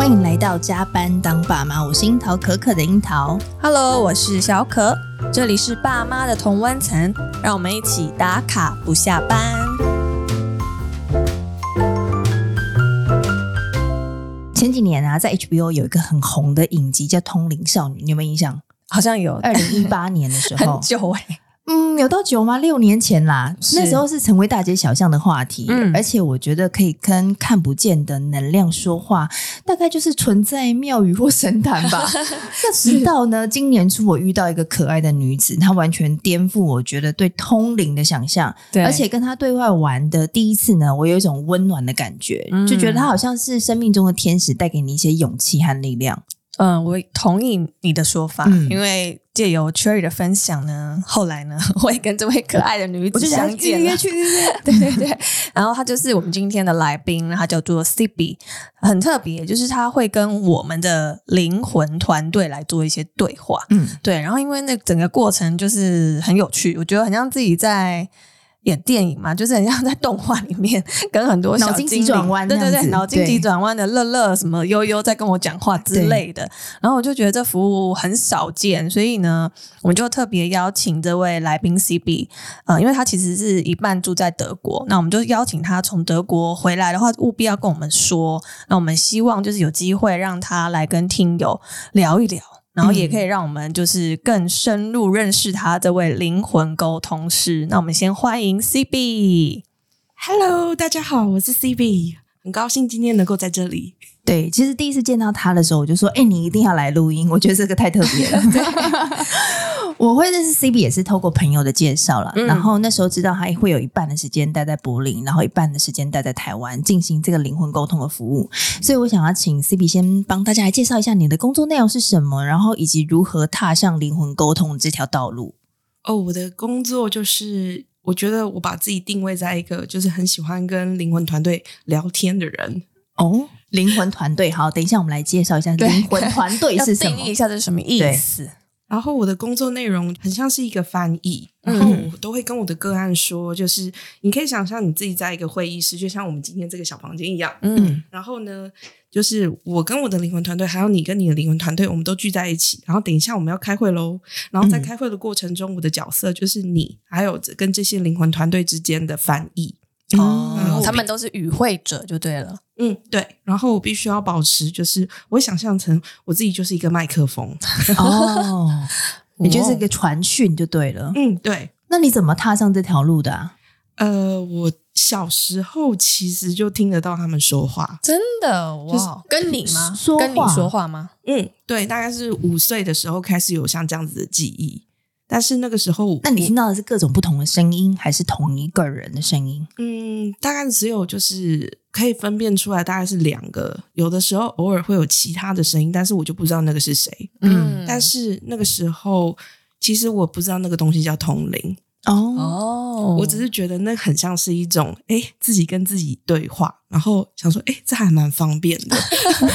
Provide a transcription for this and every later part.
欢迎来到加班当爸妈，我是樱桃可可的樱桃。Hello，我是小可，这里是爸妈的同温层，让我们一起打卡不下班。前几年啊，在 HBO 有一个很红的影集叫《通灵少女》，你有没有印象？好像有，二零一八年的时候，很久哎、欸。嗯，有到久吗？六年前啦，那时候是成为大街小巷的话题，嗯，而且我觉得可以跟看不见的能量说话，大概就是存在庙宇或神坛吧。那直到呢，今年初我遇到一个可爱的女子，她完全颠覆我觉得对通灵的想象，对，而且跟她对外玩的第一次呢，我有一种温暖的感觉，嗯，就觉得她好像是生命中的天使，带给你一些勇气和力量。嗯，我同意你的说法，嗯、因为借由 Cherry 的分享呢，后来呢，我也跟这位可爱的女子相见了，对对对。然后她就是我们今天的来宾，她叫做 Cibi，很特别，就是她会跟我们的灵魂团队来做一些对话，嗯，对。然后因为那整个过程就是很有趣，我觉得很像自己在。演电影嘛，就是很像在动画里面 跟很多小脑筋急转弯，对对对，脑筋急转弯的乐乐什么悠悠在跟我讲话之类的。然后我就觉得这服务很少见，所以呢，我们就特别邀请这位来宾 Cibi，呃，因为他其实是一半住在德国，那我们就邀请他从德国回来的话，务必要跟我们说。那我们希望就是有机会让他来跟听友聊一聊。然后也可以让我们就是更深入认识他这位灵魂沟通师。那我们先欢迎 Cibi。Hello，大家好，我是 Cibi，很高兴今天能够在这里。对，其实第一次见到他的时候，我就说：“哎，你一定要来录音。”我觉得这个太特别了。对我会认识 Cibi 也是透过朋友的介绍了，嗯，然后那时候知道他会有一半的时间待在柏林，然后一半的时间待在台湾进行这个灵魂沟通的服务。所以我想要请 Cibi 先帮大家来介绍一下你的工作内容是什么，然后以及如何踏上灵魂沟通这条道路。哦，我的工作就是，我觉得我把自己定位在一个就是很喜欢跟灵魂团队聊天的人。哦，灵魂团队，好，等一下我们来介绍一下灵魂团队是什么，定义一下这是什么意思。然后我的工作内容很像是一个翻译，然后我都会跟我的个案说，就是你可以想象你自己在一个会议室，就像我们今天这个小房间一样，嗯，然后呢，就是我跟我的灵魂团队，还有你跟你的灵魂团队，我们都聚在一起，然后等一下我们要开会喽，然后在开会的过程中，我的角色就是你，还有跟这些灵魂团队之间的翻译。哦、嗯，他们都是与会者就对了。嗯，对。然后我必须要保持，就是我想象成我自己就是一个麦克风。哦，你就是一个传讯就对了。嗯，对。那你怎么踏上这条路的啊？呃，我小时候其实就听得到他们说话，真的哇？就是、跟你吗？说话？跟你说话吗？嗯，对，大概是五岁的时候开始有像这样子的记忆。但是那个时候，那你听到的是各种不同的声音，还是同一个人的声音？嗯，大概只有就是可以分辨出来，大概是两个。有的时候偶尔会有其他的声音，但是我就不知道那个是谁。嗯，但是那个时候，其实我不知道那个东西叫通灵。哦，我只是觉得那很像是一种，哎，自己跟自己对话，然后想说，哎，这还蛮方便的，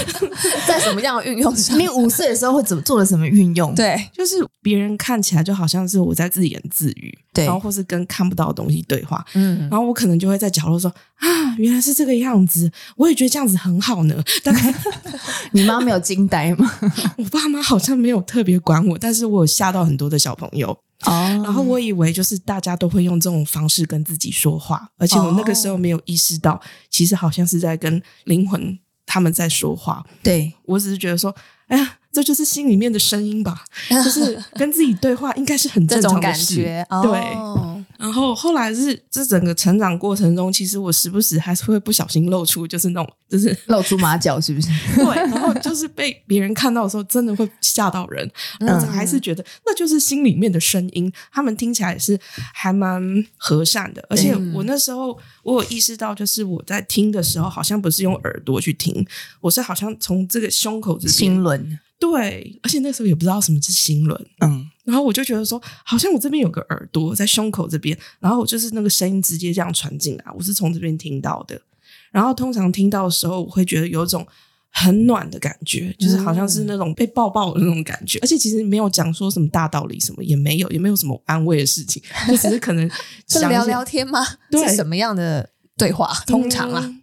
在什么样的运用上？你五岁的时候会怎么做了什么运用？对，就是别人看起来就好像是我在自言自语，对，然后或是跟看不到的东西对话，嗯，然后我可能就会在角落说，啊，原来是这个样子，我也觉得这样子很好呢。大概 你妈没有惊呆吗？我爸妈好像没有特别管我，但是我有吓到很多的小朋友。哦，然后我以为就是大家都会用这种方式跟自己说话，而且我那个时候没有意识到，其实好像是在跟灵魂他们在说话。对，我只是觉得说，哎呀，这就是心里面的声音吧，就是 跟自己对话，应该是很正常的事。感觉，对。哦然后后来是这整个成长过程中，其实我时不时还是会不小心露出，就是那种就是露出马脚，是不是？对，然后就是被别人看到的时候，真的会吓到人。我还是觉得那就是心里面的声音，他们听起来也是还蛮和善的。而且我那时候我有意识到，就是我在听的时候，好像不是用耳朵去听，我是好像从这个胸口这边心轮。对，而且那时候也不知道什么是心轮，嗯，然后我就觉得说，好像我这边有个耳朵在胸口这边，然后就是那个声音直接这样传进来，我是从这边听到的。然后通常听到的时候，我会觉得有一种很暖的感觉，就是好像是那种被抱抱的那种感觉。嗯、而且其实没有讲说什么大道理，什么也没有，也没有什么安慰的事情，就只是可能 是聊聊天吗？对，是什么样的对话？通常啊。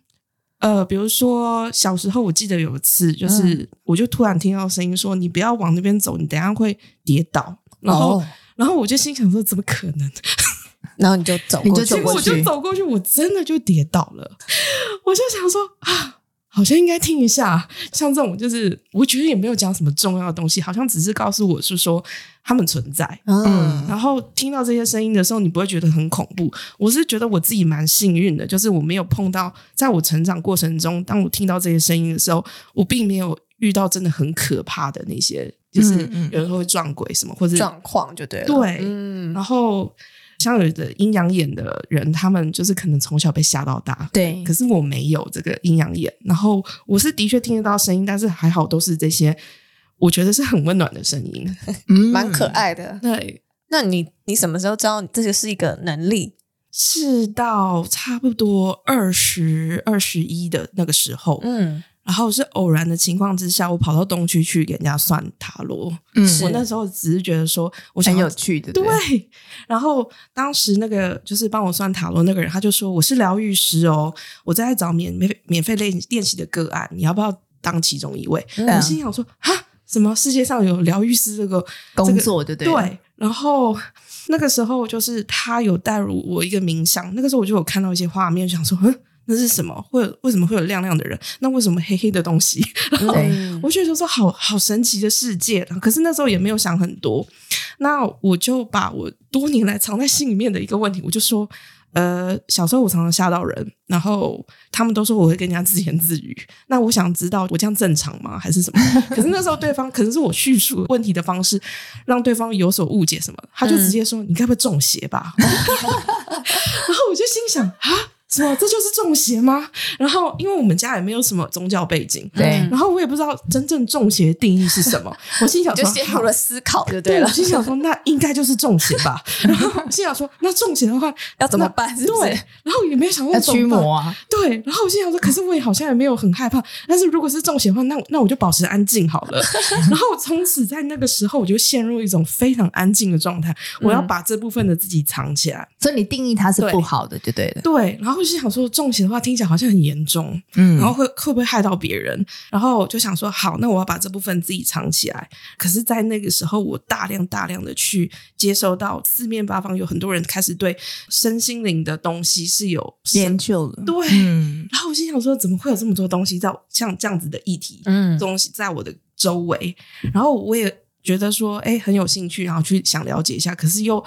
呃，比如说小时候，我记得有一次，就是我就突然听到声音说：“你不要往那边走，你等下会跌倒。”然后，哦、然后我就心想说：“怎么可能？” 然后你就走过去，我就走过去，我真的就跌倒了。我就想说啊。好像应该听一下，像这种就是我觉得也没有讲什么重要的东西，好像只是告诉我是说他们存在。嗯，然后听到这些声音的时候，你不会觉得很恐怖。我是觉得我自己蛮幸运的，就是我没有碰到，在我成长过程中，当我听到这些声音的时候，我并没有遇到真的很可怕的那些，就是有人会撞鬼什么或者状况就对了。对，嗯，然后。像有的阴阳眼的人，他们就是可能从小被吓到大，对。可是我没有这个阴阳眼，然后我是的确听得到声音，但是还好都是这些，我觉得是很温暖的声音，嗯，蛮可爱的。对，那你你什么时候知道这个是一个能力？是到差不多二十二十一的那个时候，嗯。然后是偶然的情况之下，我跑到东区去给人家算塔罗。嗯，我那时候只是觉得说，我想很有趣的。对，对。然后当时那个就是帮我算塔罗那个人，他就说我是疗愈师哦，我在找免免免费练练习的个案，你要不要当其中一位？嗯、我心想说哈，什么世界上有疗愈师这个工作，对不对？对。然后那个时候就是他有带入我一个冥想，那个时候我就有看到一些画面，想说嗯。那是什么？会为什么会有亮亮的人？那为什么黑黑的东西？然后我觉得就是好好神奇的世界。可是那时候也没有想很多。那我就把我多年来藏在心里面的一个问题，我就说：呃，小时候我常常吓到人，然后他们都说我会跟人家自言自语。那我想知道，我这样正常吗？还是什么？可是那时候对方可能是我叙述问题的方式，让对方有所误解什么？他就直接说：“嗯、你该不会中邪吧？” 然后我就心想啊。什么？这就是中邪吗？然后，因为我们家也没有什么宗教背景，对，然后我也不知道真正中邪的定义是什么。我心想说，就陷入了思考就对了。对，我心想说，那应该就是中邪吧。然后我心想说，那中邪的话要怎么办？是不是？对。然后也没有想过驱魔啊。对。然后我心想说，可是我也好像也没有很害怕。但是如果是中邪的话，那那我就保持安静好了。然后从此在那个时候，我就陷入一种非常安静的状态。我要把这部分的自己藏起来。所以你定义它是不好的，就对了。对。然后。就想说中邪的话听起来好像很严重，嗯，然后会会不会害到别人？然后就想说好，那我要把这部分自己藏起来。可是，在那个时候，我大量大量的去接收到四面八方有很多人开始对身心灵的东西是有研究的，对，嗯。然后我心想说，怎么会有这么多东西在像这样子的议题，嗯，东西在我的周围？然后我也觉得说，哎，很有兴趣，然后去想了解一下，可是又。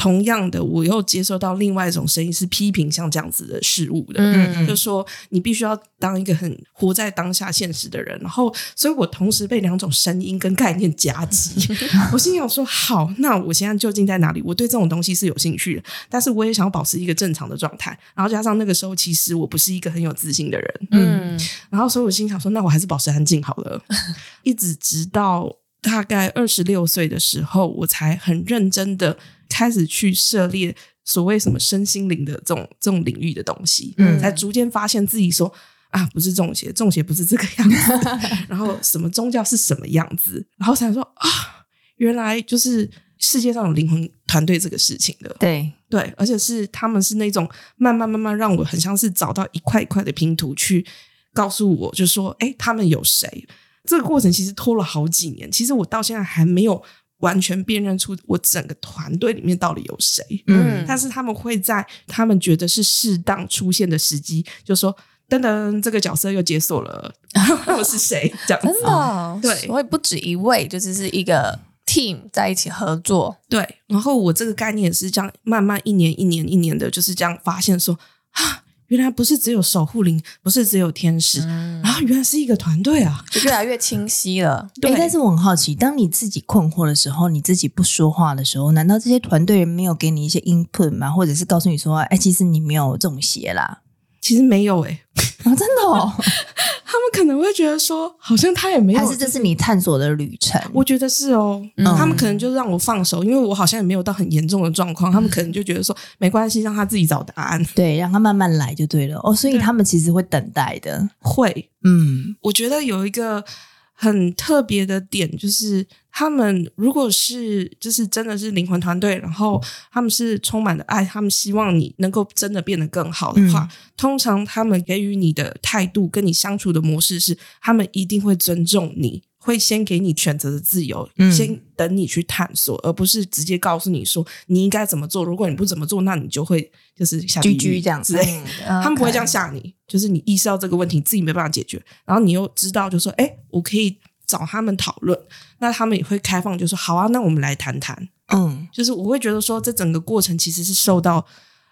同样的，我又接受到另外一种声音，是批评像这样子的事物的，嗯，就说你必须要当一个很活在当下现实的人。然后，所以我同时被两种声音跟概念夹击。我心想说：好，那我现在究竟在哪里？我对这种东西是有兴趣的，但是我也想要保持一个正常的状态。然后加上那个时候，其实我不是一个很有自信的人，嗯。然后，所以我心想说：那我还是保持安静好了。一直直到大概二十六岁的时候，我才很认真的。开始去涉猎所谓什么身心灵的这种这种领域的东西，嗯，才逐渐发现自己说啊，不是中邪，中邪不是这个样子，然后什么宗教是什么样子，然后才说啊，原来就是世界上有灵魂团队这个事情的，对对，而且是他们是那种慢慢慢慢让我很像是找到一块一块的拼图，去告诉我，就说哎，他们有谁？这个过程其实拖了好几年，其实我到现在还没有。完全辨认出我整个团队里面到底有谁，嗯，但是他们会在他们觉得是适当出现的时机，就说噔噔，这个角色又解锁了，我是谁？这样子，真的、哦，对，所以不止一位，就是是一个 team 在一起合作，对。然后我这个概念也是这样，慢慢一年一年一年的，就是这样发现说啊。原来不是只有守护灵，不是只有天使，嗯、然后原来是一个团队啊，就越来越清晰了。对，但是我很好奇，当你自己困惑的时候，你自己不说话的时候，难道这些团队人没有给你一些 input 吗？或者是告诉你说，哎，其实你没有中邪啦？其实没有诶、欸 啊，真的哦。他们可能会觉得说，好像他也没有，还是这是你探索的旅程？我觉得是哦。嗯、他们可能就让我放手，因为我好像也没有到很严重的状况。他们可能就觉得说，没关系，让他自己找答案。对，让他慢慢来就对了。哦，所以他们其实会等待的。会，嗯，我觉得有一个很特别的点就是，他们如果是就是真的是灵魂团队，然后他们是充满了爱，他们希望你能够真的变得更好的话，嗯、通常他们给予你的态度跟你相处的模式是，他们一定会尊重你，会先给你选择的自由，嗯、先等你去探索，而不是直接告诉你说你应该怎么做。如果你不怎么做，那你就会就是下地狱这样子。他们不会这样吓你。就是你意识到这个问题自己没办法解决，然后你又知道，就说，哎，我可以找他们讨论，那他们也会开放，就说好啊，那我们来谈谈。嗯，就是我会觉得说，这整个过程其实是受到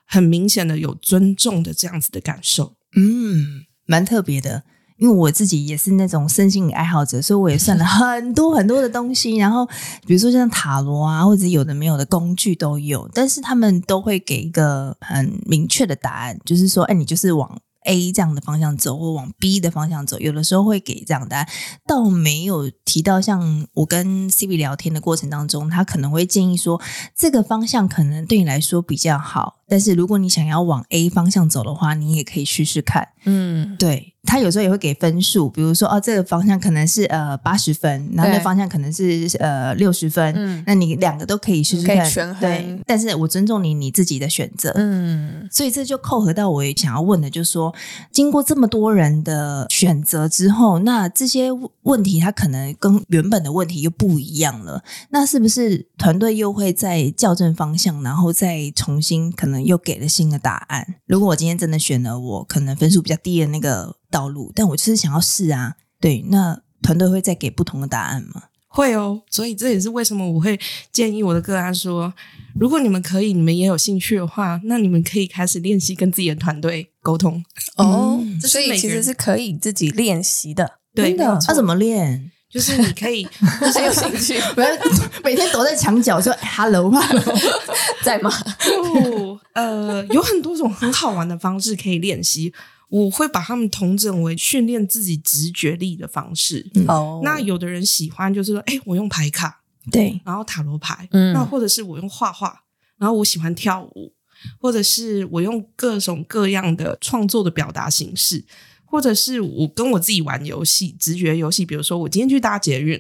很明显的有尊重的这样子的感受。嗯，蛮特别的，因为我自己也是那种身心灵爱好者，所以我也算了 很多很多的东西，然后比如说像塔罗啊，或者有的没有的工具都有，但是他们都会给一个很明确的答案，就是说，哎，你就是往。A 这样的方向走，或往 B 的方向走，有的时候会给这样的，倒没有提到像我跟 CB 聊天的过程当中，他可能会建议说，这个方向可能对你来说比较好。但是如果你想要往 A 方向走的话，你也可以试试看。嗯，对，他有时候也会给分数，比如说哦，这个方向可能是呃八十分，然后那方向可能是呃六十分。嗯，那你两个都可以试试看。对，但是我尊重你你自己的选择。嗯，所以这就扣合到我也想要问的，就是说，经过这么多人的选择之后，那这些问题它可能跟原本的问题又不一样了。那是不是团队又会再校正方向，然后再重新可能？又给了新的答案。如果我今天真的选了我可能分数比较低的那个道路，但我就是想要试啊，对，那团队会再给不同的答案吗？会哦，所以这也是为什么我会建议我的个案说，如果你们可以，你们也有兴趣的话，那你们可以开始练习跟自己的团队沟通哦。所以其实是可以自己练习的，对的。那怎么练？就是你可以很有兴趣，不要每天躲在墙角说 “hello”，“hello”，在吗？不，呃，有很多种很好玩的方式可以练习。我会把他们统整为训练自己直觉力的方式。哦、嗯，那有的人喜欢就是说，哎，我用牌卡，对，然后塔罗牌，嗯，那或者是我用画画，然后我喜欢跳舞，或者是我用各种各样的创作的表达形式。或者是我跟我自己玩游戏，直觉游戏，比如说我今天去搭捷运。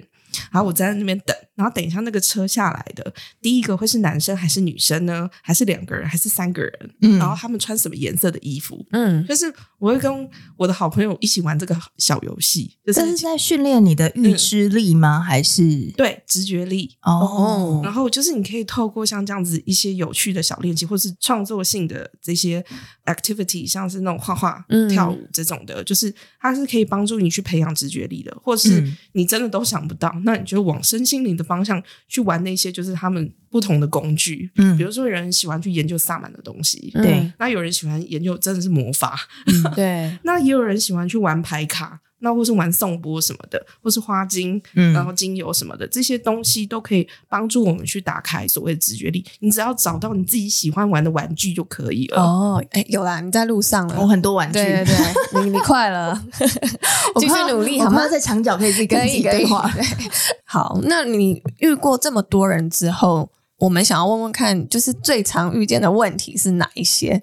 然后我在那边等，然后等一下那个车下来的第一个会是男生还是女生呢？还是两个人还是三个人？嗯，然后他们穿什么颜色的衣服？嗯，就是我会跟我的好朋友一起玩这个小游戏。就是、这是在训练你的预知力吗？嗯、还是对直觉力？哦，然后就是你可以透过像这样子一些有趣的小练习，或是创作性的这些 activity，像是那种画画、嗯、跳舞这种的，就是它是可以帮助你去培养直觉力的，或是你真的都想不到。那你就往身心灵的方向去玩那些，就是他们不同的工具。嗯，比如说有人喜欢去研究萨满的东西，对、嗯。那有人喜欢研究真的是魔法，嗯、对。那也有人喜欢去玩牌卡。那或是玩颂钵什么的，或是花精，嗯，然后精油什么的，这些东西都可以帮助我们去打开所谓的直觉力。你只要找到你自己喜欢玩的玩具就可以了。哦，哎，有啦，你在路上了，我很多玩具，对对对，你你快了，继续努力好吗？在墙角可以自己跟自己对话。好，那你遇过这么多人之后，我们想要问问看，就是最常遇见的问题是哪一些？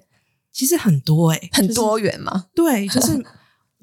其实很多哎、欸，很多元嘛。对，就是。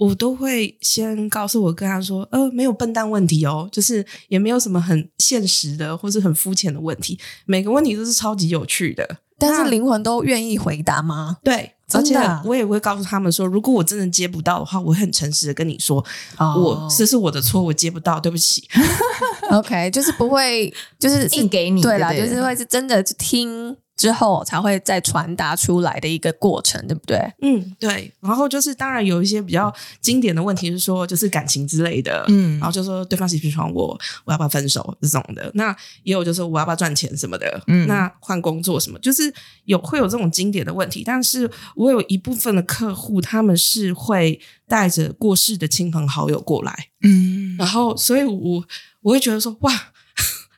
我都会先告诉我跟他说，呃，没有笨蛋问题哦，就是也没有什么很现实的或是很肤浅的问题，每个问题都是超级有趣的。但是灵魂都愿意回答吗？对，而且我也会告诉他们说，如果我真的接不到的话，我很诚实的跟你说，哦、我这是我的错，我接不到，对不起。OK，就是不会，就是硬给你，对啦，对对就是会是真的听。之后才会再传达出来的一个过程，对不对？嗯，对。然后就是，当然有一些比较经典的问题是说，就是感情之类的，嗯，然后就说对方喜不喜欢我，我要不要分手这种的。那也有就是我要不要赚钱什么的，嗯，那换工作什么，就是有会有这种经典的问题。但是我有一部分的客户，他们是会带着过世的亲朋好友过来，嗯，然后所以我我会觉得说，哇。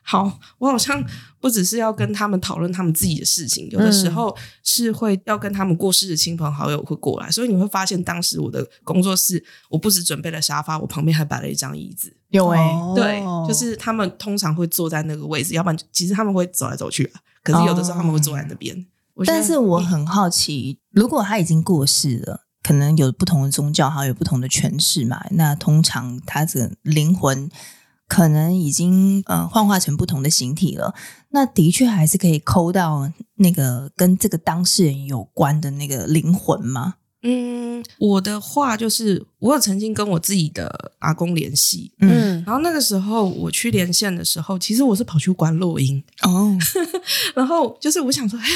好，我好像不只是要跟他们讨论他们自己的事情，有的时候是会要跟他们过世的亲朋好友会过来，所以你会发现，当时我的工作室，我不只准备了沙发，我旁边还摆了一张椅子。有哎、欸，对，就是他们通常会坐在那个位置，要不然其实他们会走来走去啊。可是有的时候他们会坐在那边。但是我很好奇，如果他已经过世了。可能有不同的宗教，还有不同的诠释嘛。那通常他的灵魂可能已经呃幻化成不同的形体了。那的确还是可以抠到那个跟这个当事人有关的那个灵魂吗？嗯，我的话就是，我有曾经跟我自己的阿公联系，嗯，然后那个时候我去连线的时候，其实我是跑去观落音哦，然后就是我想说，哎。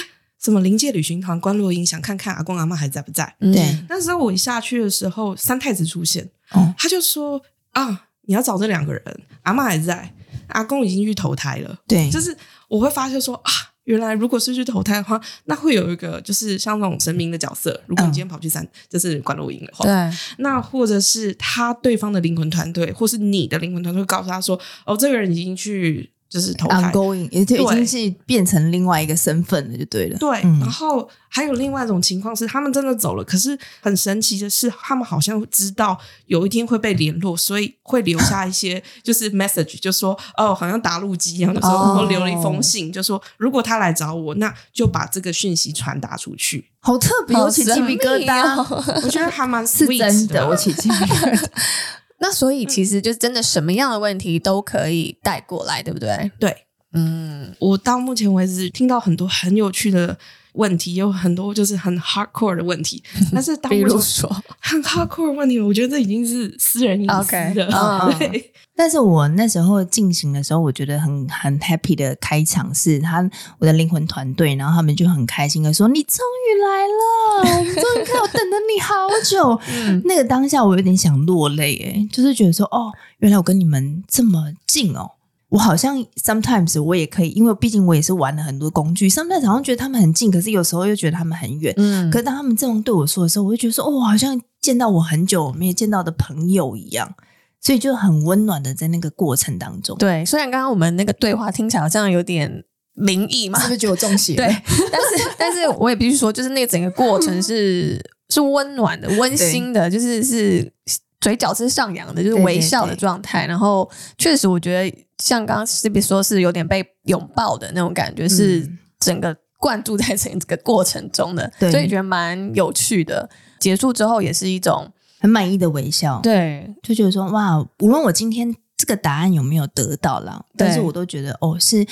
什么临界旅行团观落音，想看看阿公阿妈还在不在？对，那时候我一下去的时候，三太子出现，哦、他就说啊，你要找这两个人，阿妈还在，阿公已经去投胎了。对，就是我会发现说啊，原来如果是去投胎的话，那会有一个就是像那种神明的角色。如果你今天跑去三，嗯、就是管录音的话，对，那或者是他对方的灵魂团队，或是你的灵魂团队，会告诉他说，哦，这个人已经去。就是投胎，ongoing，也就已经是变成另外一个身份了，就对了。对，嗯、然后还有另外一种情况是，他们真的走了，可是很神奇的是，他们好像知道有一天会被联络，所以会留下一些 就是 message，就说哦，好像打路机一样的时候，然后留了一封信，就说如果他来找我，那就把这个讯息传达出去。好特别，我起鸡皮疙瘩，我觉得还蛮是真的，我起鸡皮疙瘩。那所以其实就真的什么样的问题都可以带过来，对不对？对，嗯，我到目前为止听到很多很有趣的问题，有很多就是很 hardcore 的问题，但是当比如说 很 hardcore 的问题，我觉得这已经是私人隐私的。Okay, 对。但是我那时候进行的时候，我觉得很很 happy 的开场是他我的灵魂团队，然后他们就很开心的说：“你终于来了，我们终于看我等了你好久。嗯”那个当下我有点想落泪，诶就是觉得说：“哦，原来我跟你们这么近哦。”我好像 sometimes 我也可以，因为毕竟我也是玩了很多工具，sometimes 好像觉得他们很近，可是有时候又觉得他们很远。嗯，可是当他们这样对我说的时候，我就觉得说：“哦，好像见到我很久没有见到的朋友一样。”所以就很温暖的在那个过程当中。对，虽然刚刚我们那个对话听起来好像有点灵异嘛，是不是觉得我中邪？对，但是 但是我也必须说，就是那个整个过程是 是温暖的、温馨的，就是是嘴角是上扬的，就是微笑的状态。然后确实，我觉得像刚刚 CB 说，是有点被拥抱的那种感觉，是整个灌注在整个过程中的，所以觉得蛮有趣的。结束之后也是一种。很满意的微笑，对，就觉得说哇，无论我今天这个答案有没有得到啦，但是我都觉得哦，是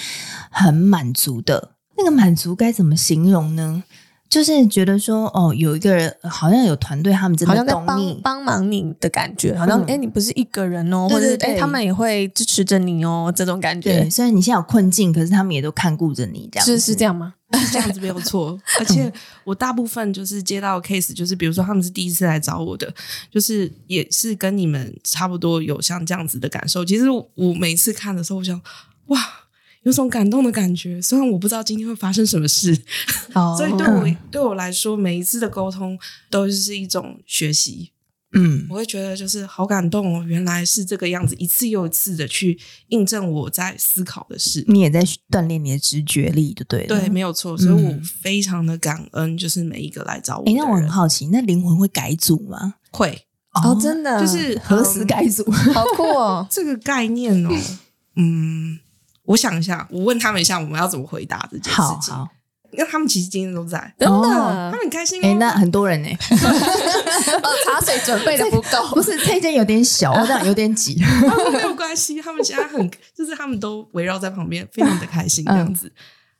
很满足的。那个满足该怎么形容呢？就是觉得说哦，有一个人好像有团队，他们真的懂你，好像在帮帮忙你的感觉，好像哎、嗯，你不是一个人哦，或者哎，他们也会支持着你哦，这种感觉。对，虽然你现在有困境，可是他们也都看顾着你，这样是是这样吗？这样子没有错，而且我大部分就是接到 case，就是比如说他们是第一次来找我的，就是也是跟你们差不多有像这样子的感受。其实我每次看的时候，我想哇，有种感动的感觉。虽然我不知道今天会发生什么事，哦、所以对我对我来说，每一次的沟通都是一种学习。嗯，我会觉得就是好感动哦，原来是这个样子，一次又一次的去印证我在思考的事。你也在锻炼你的直觉力，就对了。对，没有错。所以我非常的感恩，就是每一个来找我。诶，那我很好奇，那灵魂会改组吗？会哦，真的，就是何时改组？好酷哦，这个概念哦。嗯，我想一下，我问他们一下，我们要怎么回答这件事情。好。因为他们其实今天都在，真的，他们很开心。哎，那很多人呢？茶水准备的不够，不是这间有点小，这样有点挤。没有关系，他们现在很，就是他们都围绕在旁边，非常的开心这样子。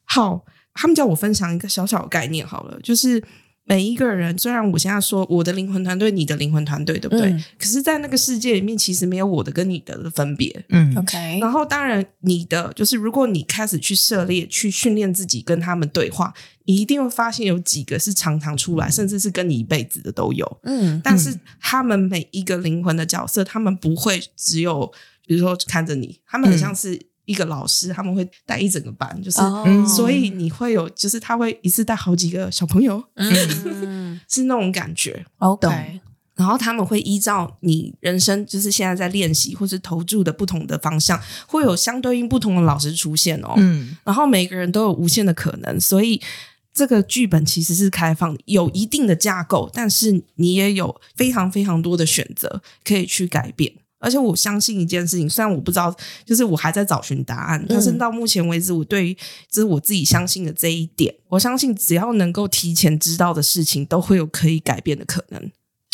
好，他们叫我分享一个小小的概念好了，就是。每一个人，虽然我现在说我的灵魂团队，你的灵魂团队，对不对？嗯、可是，在那个世界里面，其实没有我的跟你的的分别。嗯，OK。然后，当然，你的就是，如果你开始去涉猎、去训练自己跟他们对话，你一定会发现有几个是常常出来，甚至是跟你一辈子的都有。嗯，但是他们每一个灵魂的角色，他们不会只有，比如说看着你，他们很像是。一个老师，他们会带一整个班，就是，oh. 所以你会有，就是他会一次带好几个小朋友，嗯，是那种感觉，OK。然后他们会依照你人生，就是现在在练习或是投注的不同的方向，会有相对应不同的老师出现哦，嗯。然后每个人都有无限的可能，所以这个剧本其实是开放，有一定的架构，但是你也有非常非常多的选择可以去改变。而且我相信一件事情，虽然我不知道，就是我还在找寻答案，但是到目前为止，我对于这是我自己相信的这一点，我相信只要能够提前知道的事情，都会有可以改变的可能。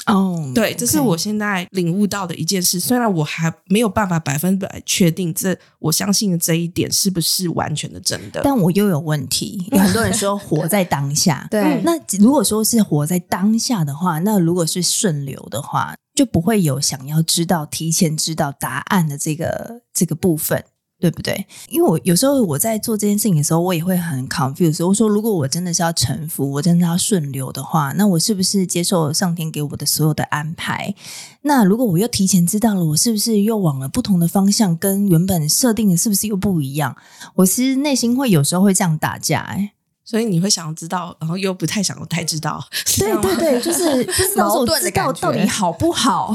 哦，对，这是我现在领悟到的一件事。虽然我还没有办法百分百确定这我相信的这一点是不是完全的真的，但我又有问题。有很多人说活在当下，对。那如果说是活在当下的话，那如果是顺流的话，就不会有想要知道、提前知道答案的这个这个部分。对不对？因为我有时候我在做这件事情的时候，我也会很 confused。我说，如果我真的是要臣服，我真的要顺流的话，那我是不是接受上天给我的所有的安排？那如果我又提前知道了，我是不是又往了不同的方向，跟原本设定的是不是又不一样？我其实内心会有时候会这样打架，哎，所以你会想要知道，然后又不太想要太知道。对对对，就是不知道我知道到底好不好。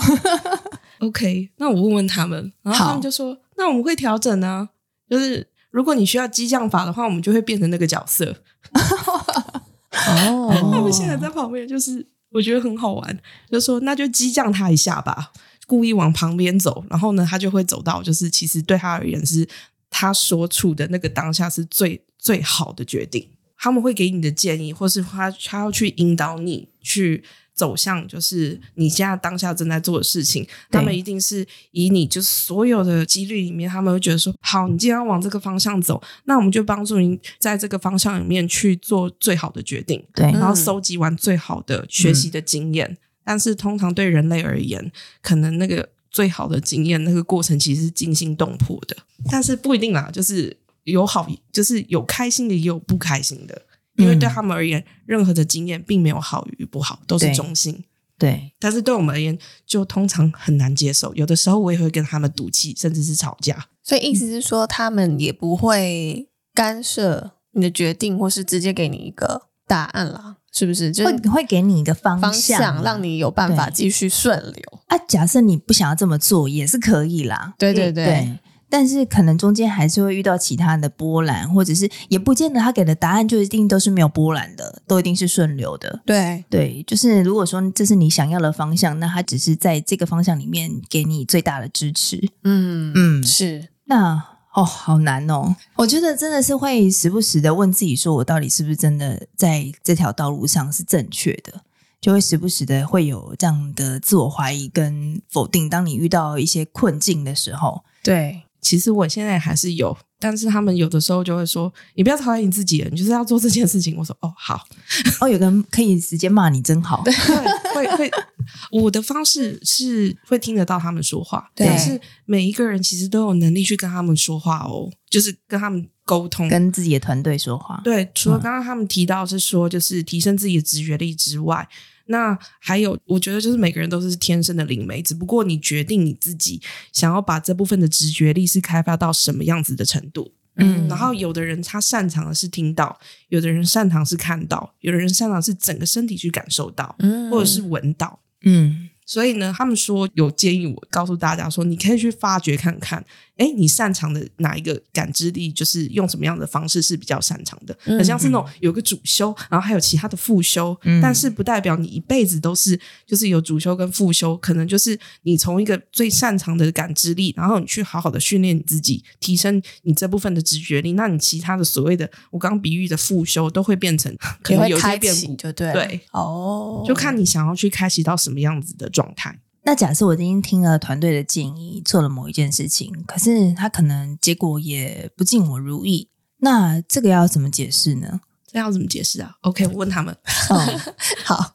OK，那我问问他们，然后他们就说。那我们会调整呢，就是如果你需要激将法的话，我们就会变成那个角色。哦，他们现在在旁边，就是我觉得很好玩，就说那就激将他一下吧，故意往旁边走，然后呢，他就会走到，就是其实对他而言是他所处的那个当下是最最好的决定。他们会给你的建议，或是他他要去引导你去。走向就是你现在当下正在做的事情，他们一定是以你就是所有的几率里面，他们会觉得说：好，你既然要往这个方向走，那我们就帮助你在这个方向里面去做最好的决定，对，然后收集完最好的学习的经验。嗯。但是通常对人类而言，可能那个最好的经验那个过程其实是惊心动魄的，但是不一定啦，就是有好，就是有开心的，也有不开心的。因为对他们而言，任何的经验并没有好与不好，都是中性。对，对，但是对我们而言，就通常很难接受。有的时候我也会跟他们赌气，甚至是吵架。所以意思是说，他们也不会干涉你的决定，或是直接给你一个答案啦，是不是？就是会会给你一个方向，方向让你有办法继续顺流。啊，假设你不想要这么做，也是可以啦。对对对。对但是可能中间还是会遇到其他的波澜，或者是也不见得他给的答案就一定都是没有波澜的，都一定是顺流的。对对，就是如果说这是你想要的方向，那他只是在这个方向里面给你最大的支持。嗯嗯，是。那哦，好难哦。我觉得真的是会时不时的问自己，说我到底是不是真的在这条道路上是正确的？就会时不时的会有这样的自我怀疑跟否定。当你遇到一些困境的时候，对。其实我现在还是有，但是他们有的时候就会说：“你不要讨厌你自己了，你就是要做这件事情。”我说：“哦，好。”哦，有个人可以直接骂你，真好。对，会会。我的方式是会听得到他们说话，对，但是每一个人其实都有能力去跟他们说话哦，就是跟他们沟通，跟自己的团队说话。对，除了刚刚他们提到是说，就是提升自己的直觉力之外。那还有，我觉得就是每个人都是天生的灵媒，只不过你决定你自己想要把这部分的直觉力是开发到什么样子的程度。嗯，然后有的人他擅长的是听到，有的人擅长是看到，有的人擅长是整个身体去感受到，嗯，或者是闻到，嗯。所以呢，他们说有建议我告诉大家说，你可以去发掘看看，诶，你擅长的哪一个感知力，就是用什么样的方式是比较擅长的。很、嗯、像是那种有个主修，然后还有其他的副修，嗯、但是不代表你一辈子都是就是有主修跟副修，可能就是你从一个最擅长的感知力，然后你去好好的训练你自己，提升你这部分的直觉力，那你其他的所谓的我刚刚比喻的副修都会变成可能有些变故，就对对哦，就看你想要去开启到什么样子的状态。那假设我今天听了团队的建议，做了某一件事情，可是他可能结果也不尽我如意，那这个要怎么解释呢？这要怎么解释啊？OK，我问他们。哦，好，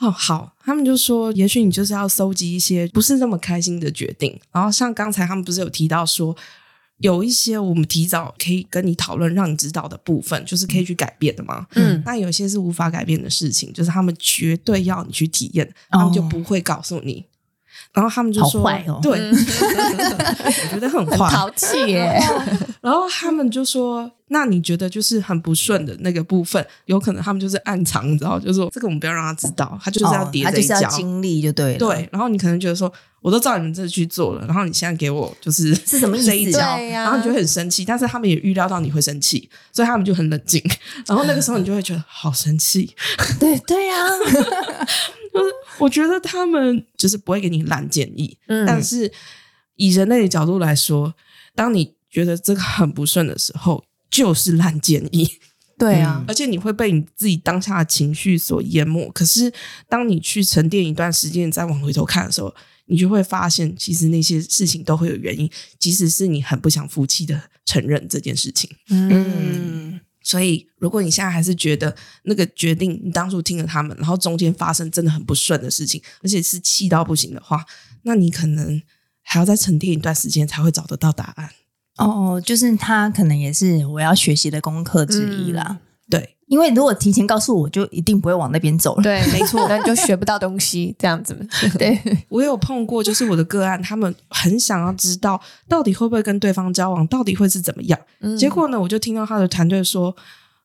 哦，好，他们就说，也许你就是要搜集一些不是那么开心的决定，然后像刚才他们不是有提到说。有一些我们提早可以跟你讨论，让你知道的部分，就是可以去改变的嘛。嗯，那有些是无法改变的事情，就是他们绝对要你去体验，他们就不会告诉你。哦、然后他们就说：“哦、对，我觉得很坏，淘气耶。”然后他们就说：“那你觉得就是很不顺的那个部分，有可能他们就是暗藏，你知道，就是说这个我们不要让他知道，他就是要叠这一跤，哦、他就是要经历就对了。对，然后你可能觉得说。”我都照你们这去做了，然后你现在给我就是是什么意思？这一招，然后你就会很生气，但是他们也预料到你会生气，所以他们就很冷静。然后那个时候你就会觉得好生气，对对呀、啊。我觉得他们就是不会给你烂建议，嗯、但是以人类的角度来说，当你觉得这个很不顺的时候，就是烂建议。对啊，而且你会被你自己当下的情绪所淹没。可是当你去沉淀一段时间，你再往回头看的时候，你就会发现，其实那些事情都会有原因，即使是你很不想服气的承认这件事情。嗯。所以，如果你现在还是觉得那个决定，你当初听了他们，然后中间发生真的很不顺的事情，而且是气到不行的话，那你可能还要再沉淀一段时间才会找得到答案。哦，就是他可能也是我要学习的功课之一啦。嗯、对。因为如果提前告诉我，就一定不会往那边走了。对，没错，那你就学不到东西，这样子。对，我有碰过，就是我的个案，他们很想要知道到底会不会跟对方交往，到底会是怎么样。嗯、结果呢，我就听到他的团队说：“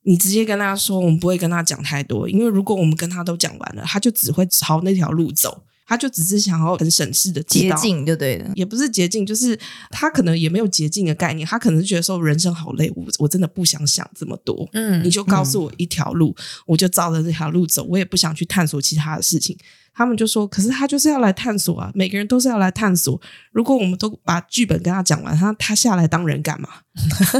你直接跟他说，我们不会跟他讲太多，因为如果我们跟他都讲完了，他就只会朝那条路走。”他就只是想要很省事的捷径，就对了，也不是捷径，就是他可能也没有捷径的概念，他可能是觉得说人生好累，我我真的不想想这么多，嗯，你就告诉我一条路，嗯、我就照着这条路走，我也不想去探索其他的事情。他们就说，可是他就是要来探索啊，每个人都是要来探索。如果我们都把剧本跟他讲完，他他下来当人干嘛？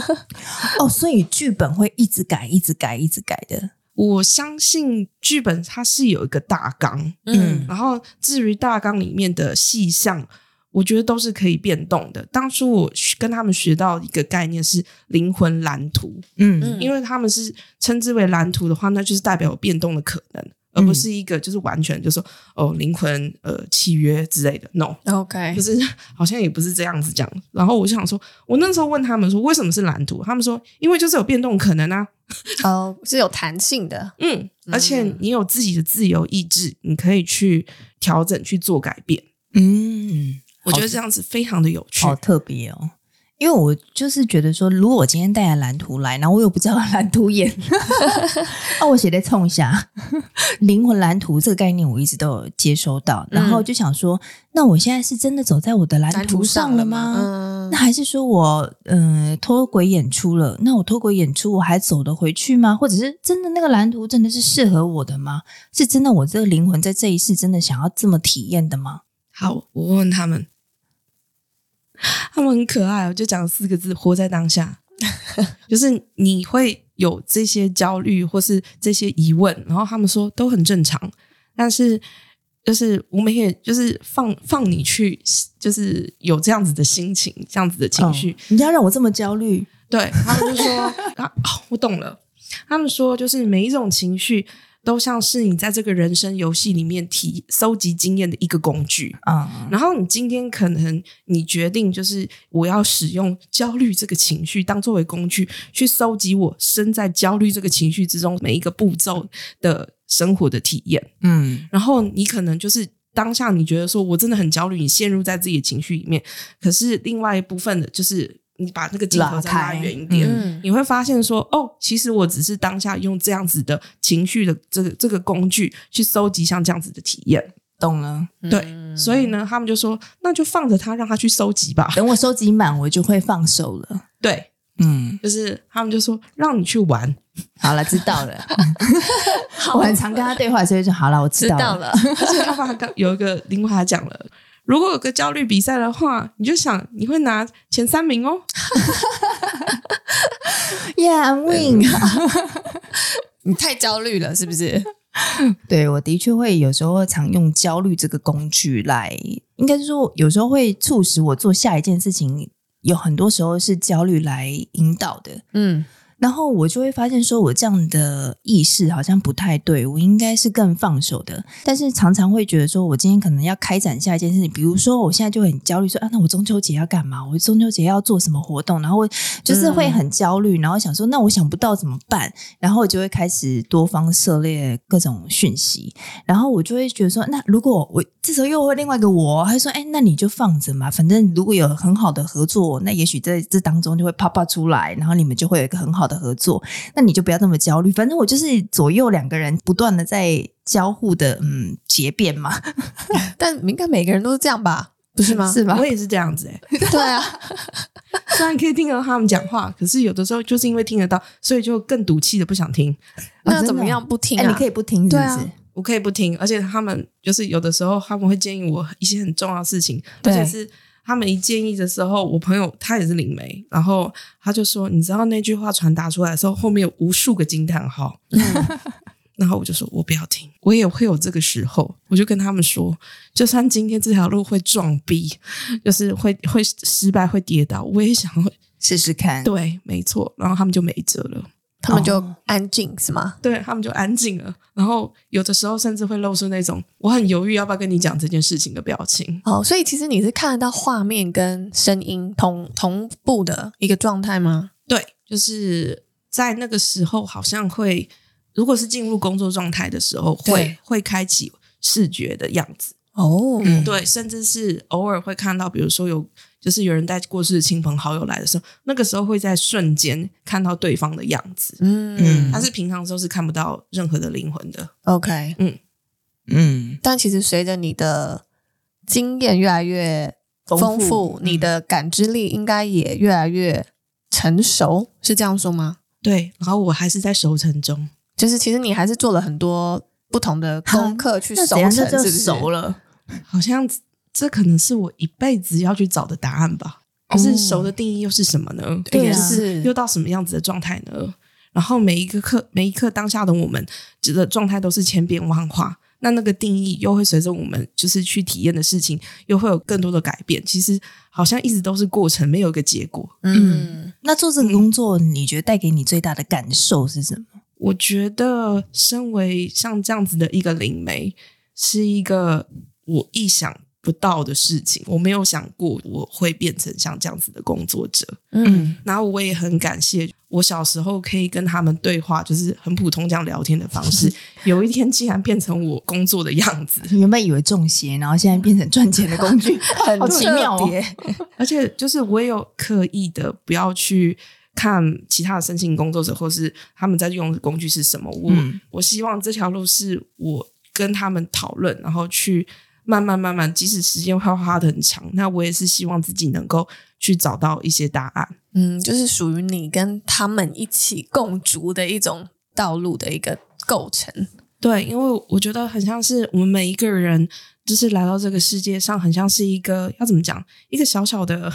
哦，所以剧本会一直改，一直改，一直改的。我相信剧本它是有一个大纲，嗯，然后至于大纲里面的细项，我觉得都是可以变动的。当初我跟他们学到一个概念是灵魂蓝图，嗯，因为他们是称之为蓝图的话，那就是代表有变动的可能。而不是一个就是完全就是说哦灵魂呃契约之类的，no，OK，就是好像也不是这样子讲。然后我就想说，我那时候问他们说为什么是蓝图，他们说因为就是有变动可能啊，哦是有弹性的，嗯，而且你有自己的自由意志，你可以去调整去做改变，嗯，我觉得这样子非常的有趣，好特别哦。因为我就是觉得说，如果我今天带了蓝图来，然后我又不知道 蓝图演，那 我写在冲一下 灵魂蓝图这个概念，我一直都有接收到，然后就想说，那我现在是真的走在我的蓝图上了吗？了嗯、那还是说我嗯脱轨演出了？那我脱轨演出，我还走得回去吗？或者是真的那个蓝图真的是适合我的吗？是真的我这个灵魂在这一世真的想要这么体验的吗？好，我问问他们。他们很可爱，我就讲四个字：活在当下。就是你会有这些焦虑或是这些疑问，然后他们说都很正常，但是就是我们也就是放放你去，就是有这样子的心情，这样子的情绪。你要让我这么焦虑？对，他们就说 啊、哦，我懂了。他们说就是每一种情绪。都像是你在这个人生游戏里面提搜集经验的一个工具啊。嗯、然后你今天可能你决定就是我要使用焦虑这个情绪当作为工具去搜集我身在焦虑这个情绪之中每一个步骤的生活的体验。嗯，然后你可能就是当下你觉得说我真的很焦虑，你陷入在自己的情绪里面。可是另外一部分的就是。你把那个镜头再拉远一点，嗯、你会发现说，哦，其实我只是当下用这样子的情绪的这个这个工具去搜集像这样子的体验，懂了？对，嗯、所以呢，他们就说，那就放着他，让他去收集吧。等我收集满，我就会放手了。对，嗯，就是他们就说，让你去玩。好了，知道了。我很常跟他对话，所以就好了，我知道了。而且他把刚有一个另外，他讲了。如果有个焦虑比赛的话，你就想你会拿前三名哦。Yeah, I'm win！你太焦虑了，是不是？对，我的确会有时候常用焦虑这个工具来，应该是说有时候会促使我做下一件事情，有很多时候是焦虑来引导的。嗯。然后我就会发现，说我这样的意识好像不太对，我应该是更放手的。但是常常会觉得，说我今天可能要开展下一件事情，比如说我现在就很焦虑，说啊，那我中秋节要干嘛？我中秋节要做什么活动？然后就是会很焦虑，然后想说，那我想不到怎么办？然后我就会开始多方涉猎各种讯息，然后我就会觉得说，那如果我这时候又会另外一个我，他说，哎，那你就放着嘛，反正如果有很好的合作，那也许在这当中就会啪啪出来，然后你们就会有一个很好的合作，那你就不要这么焦虑。反正我就是左右两个人不断的在交互的，嗯，结辩嘛。但应该每个人都是这样吧？不是吗？是吧？我也是这样子哎、欸。对啊，虽然可以听得到他们讲话，可是有的时候就是因为听得到，所以就更赌气的不想听。那怎么样不听啊？欸、你可以不听是不是，对啊，我可以不听。而且他们就是有的时候他们会建议我一些很重要的事情，而且是。他们一建议的时候，我朋友他也是灵媒，然后他就说：“你知道那句话传达出来的时候，后面有无数个惊叹号。嗯” 然后我就说：“我不要听，我也会有这个时候。”我就跟他们说：“就算今天这条路会撞壁，就是会会失败、会跌倒，我也想要试试看。”对，没错。然后他们就没辙了。他们就安静、哦、是吗？对，他们就安静了，然后有的时候甚至会露出那种我很犹豫要不要跟你讲这件事情的表情。哦，所以其实你是看得到画面跟声音同同步的一个状态吗？对，就是在那个时候好像会，如果是进入工作状态的时候，会会开启视觉的样子。哦、嗯，对，甚至是偶尔会看到，比如说有。就是有人带过世的亲朋好友来的时候，那个时候会在瞬间看到对方的样子。嗯嗯，但是平常时候是看不到任何的灵魂的。OK，嗯嗯。但其实随着你的经验越来越丰富，丰富，你的感知力应该也越来越成熟，是这样说吗？对。然后我还是在熟成中，就是其实你还是做了很多不同的功课去熟成，是不是？熟了，好像。这可能是我一辈子要去找的答案吧。可是熟的定义又是什么呢？嗯、对、啊，是又到什么样子的状态呢？然后每一个刻，每一刻当下的我们，觉得状态都是千变万化。那那个定义又会随着我们就是去体验的事情，又会有更多的改变。其实好像一直都是过程，没有一个结果。嗯，那做这个工作，你觉得带给你最大的感受是什么？我觉得，身为像这样子的一个灵媒，是一个我意想。不到的事情，我没有想过我会变成像这样子的工作者。嗯，然后我也很感谢我小时候可以跟他们对话，就是很普通这样聊天的方式。有一天竟然变成我工作的样子。原本以为中邪，然后现在变成赚钱的工具，好奇妙哦。而且就是我也有刻意的不要去看其他的申请工作者，或是他们在用的工具是什么。我、嗯、我希望这条路是我跟他们讨论，然后去。慢慢慢慢，即使时间会花的很长，那我也是希望自己能够去找到一些答案。嗯，就是属于你跟他们一起共筑的一种道路的一个构成。对，因为我觉得很像是我们每一个人，就是来到这个世界上，很像是一个要怎么讲，一个小小的。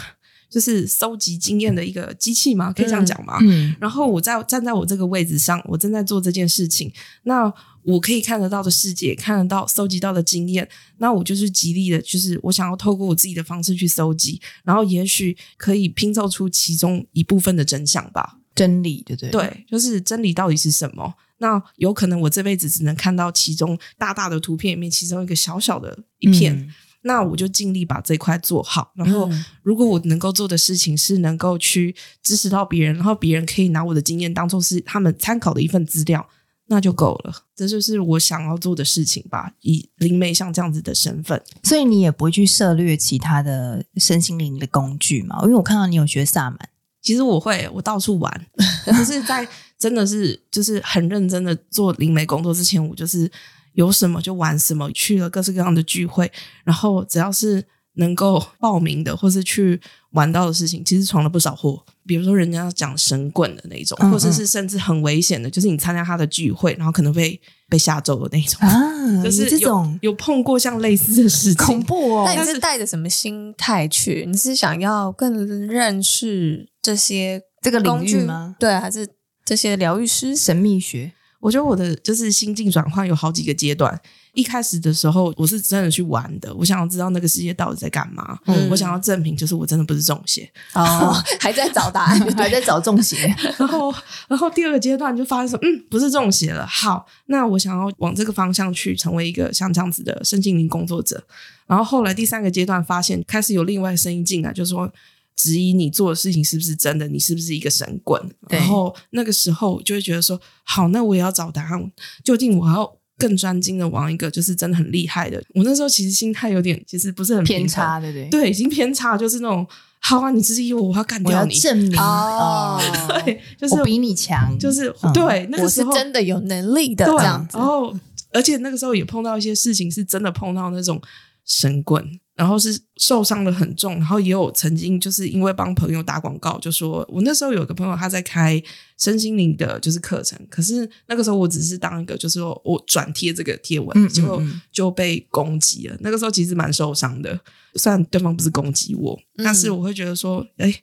就是搜集经验的一个机器嘛？可以这样讲吗？嗯。然后我在站在我这个位置上，我正在做这件事情。那我可以看得到的世界，看得到搜集到的经验，那我就是极力的，就是我想要透过我自己的方式去搜集，然后也许可以拼凑出其中一部分的真相吧。真理，对不对？对，就是真理到底是什么？那有可能我这辈子只能看到其中大大的图片里面其中一个小小的一片。嗯那我就尽力把这块做好，然后如果我能够做的事情是能够去支持到别人，然后别人可以拿我的经验当做是他们参考的一份资料，那就够了。这就是我想要做的事情吧。以灵媒像这样子的身份，所以你也不会去涉猎其他的身心灵的工具嘛？因为我看到你有学萨满，其实我会，我到处玩。可是，在真的是就是很认真的做灵媒工作之前，我就是。有什么就玩什么，去了各式各样的聚会，然后只要是能够报名的或是去玩到的事情，其实闯了不少祸。比如说人家讲神棍的那种，嗯嗯或者是甚至很危险的，就是你参加他的聚会，然后可能被被吓走的那种啊，就是这种有碰过像类似的事情，恐怖哦。那你是带着什么心态去？你是想要更认识这些这个领域吗？对，还是这些疗愈师、神秘学？我觉得我的就是心境转换有好几个阶段。一开始的时候，我是真的去玩的，我想要知道那个世界到底在干嘛。嗯，我想要证明，就是我真的不是中邪哦，还在找答案，还在找中邪。然后，然后第二个阶段就发现说，嗯，不是中邪了。好，那我想要往这个方向去，成为一个像这样子的身心灵工作者。然后后来第三个阶段发现，开始有另外声音进来，就是说。质疑你做的事情是不是真的？你是不是一个神棍？然后那个时候就会觉得说，好，那我也要找答案。究竟我要更专精的玩一个就是真的很厉害的。我那时候其实心态有点，其实不是很偏差，对不对？对，已经偏差，就是那种，好啊，你质疑我，我要干掉你，证明哦，对，就是我比你强，就是、嗯、对，那个时候我是真的有能力的这样子。然后，而且那个时候也碰到一些事情，是真的碰到那种神棍。然后是受伤的很重，然后也有曾经就是因为帮朋友打广告，就说我那时候有个朋友他在开身心灵的就是课程，可是那个时候我只是当一个就是说我转贴这个贴文，嗯嗯嗯结果就被攻击了。那个时候其实蛮受伤的，虽然对方不是攻击我，但是我会觉得说，哎，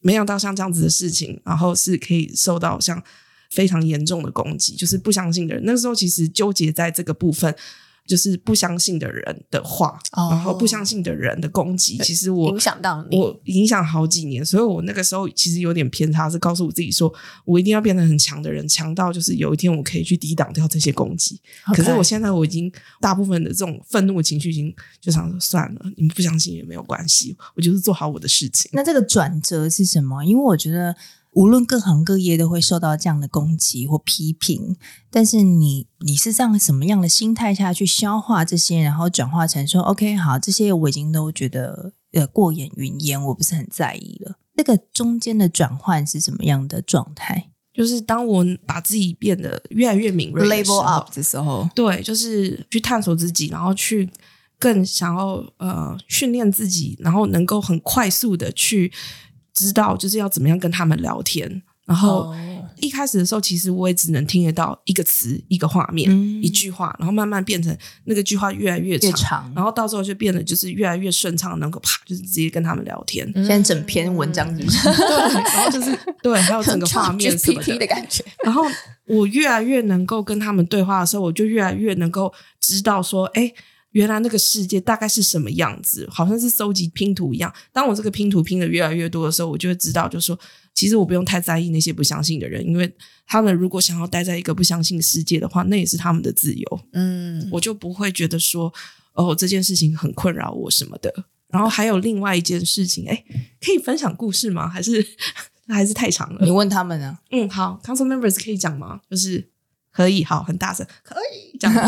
没想到像这样子的事情，然后是可以受到像非常严重的攻击，就是不相信的人。那个时候其实纠结在这个部分。就是不相信的人的话，哦、然后不相信的人的攻击，其实我影响到你，我影响好几年，所以我那个时候其实有点偏差，是告诉我自己说，我一定要变得很强的人，强到就是有一天我可以去抵挡掉这些攻击。可是我现在我已经大部分的这种愤怒情绪已经就想说算了，你们不相信也没有关系，我就是做好我的事情。那这个转折是什么？因为我觉得。无论各行各业都会受到这样的攻击或批评，但是你你是这样什么样的心态下去消化这些，然后转化成说 OK 好，这些我已经都觉得呃过眼云烟，我不是很在意了。这个中间的转换是什么样的状态？就是当我把自己变得越来越敏锐，level up 的时候，对，就是去探索自己，然后去更想要呃训练自己，然后能够很快速的去。知道就是要怎么样跟他们聊天，然后一开始的时候，其实我也只能听得到一个词、一个画面、嗯、一句话，然后慢慢变成那个句话越来越长，越长然后到时候就变得就是越来越顺畅，能够啪就是直接跟他们聊天。现在整篇文章就是、嗯、对，然后就是对，还有整个画面什么的，的感觉。然后我越来越能够跟他们对话的时候，我就越来越能够知道说，哎。原来那个世界大概是什么样子，好像是搜集拼图一样。当我这个拼图拼的越来越多的时候，我就会知道，就是说，其实我不用太在意那些不相信的人，因为他们如果想要待在一个不相信的世界的话，那也是他们的自由。嗯，我就不会觉得说，哦，这件事情很困扰我什么的。然后还有另外一件事情，哎，可以分享故事吗？还是 还是太长了？你问他们啊。嗯，好，Council members 可以讲吗？就是可以，好，很大声，可以讲。